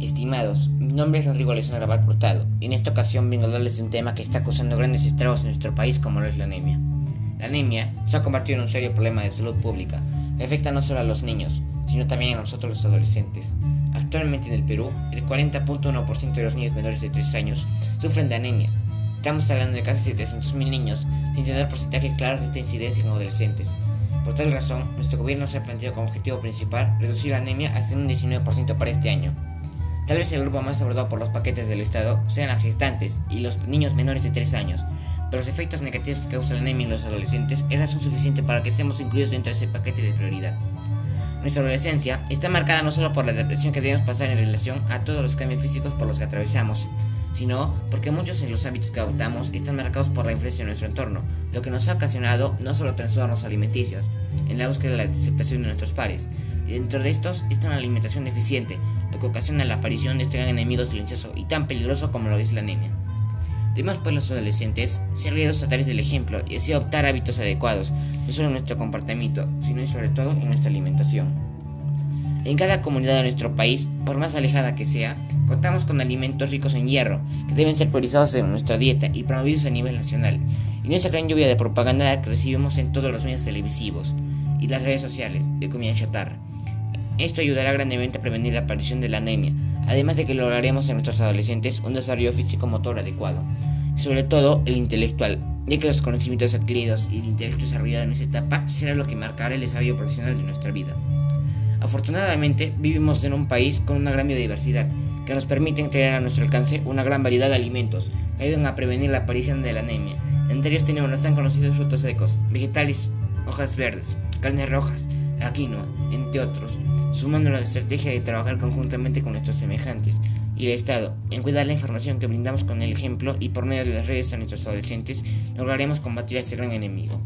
Estimados, mi nombre es Rodrigo Alessandro Raval Hurtado y en esta ocasión vengo a hablarles de un tema que está causando grandes estragos en nuestro país como lo es la anemia. La anemia se ha convertido en un serio problema de salud pública que afecta no solo a los niños, sino también a nosotros los adolescentes. Actualmente en el Perú, el 40.1% de los niños menores de 3 años sufren de anemia. Estamos hablando de casi 700.000 niños sin tener porcentajes claros de esta incidencia en adolescentes. Por tal razón, nuestro gobierno se ha planteado como objetivo principal reducir la anemia hasta un 19% para este año. Tal vez el grupo más abordado por los paquetes del Estado sean las gestantes y los niños menores de 3 años, pero los efectos negativos que causa la anemia en los adolescentes eran razón suficiente para que estemos incluidos dentro de ese paquete de prioridad. Nuestra adolescencia está marcada no solo por la depresión que debemos pasar en relación a todos los cambios físicos por los que atravesamos, sino porque muchos de los hábitos que adoptamos están marcados por la influencia de nuestro entorno, lo que nos ha ocasionado no solo trastornos alimenticios, en la búsqueda de la aceptación de nuestros pares, y dentro de estos está una alimentación deficiente, lo que ocasiona la aparición de este gran enemigo silencioso y tan peligroso como lo es la anemia. Debemos pues los adolescentes ser guiados a través del ejemplo y así adoptar hábitos adecuados, no solo en nuestro comportamiento, sino y sobre todo en nuestra alimentación. En cada comunidad de nuestro país, por más alejada que sea, contamos con alimentos ricos en hierro, que deben ser priorizados en nuestra dieta y promovidos a nivel nacional, y no esa gran lluvia de propaganda que recibimos en todos los medios televisivos y las redes sociales de comida chatarra. Esto ayudará grandemente a prevenir la aparición de la anemia, además de que lograremos en nuestros adolescentes un desarrollo físico-motor adecuado, sobre todo el intelectual, ya que los conocimientos adquiridos y el intelecto desarrollado en esa etapa será lo que marcará el desarrollo profesional de nuestra vida. Afortunadamente, vivimos en un país con una gran biodiversidad que nos permite tener a nuestro alcance una gran variedad de alimentos que ayudan a prevenir la aparición de la anemia. Entre ellos tenemos los tan conocidos frutos secos, vegetales, hojas verdes, carnes rojas, la quinoa, entre otros, sumando la estrategia de trabajar conjuntamente con nuestros semejantes y el Estado en cuidar la información que brindamos con el ejemplo y por medio de las redes a nuestros adolescentes lograremos combatir a este gran enemigo.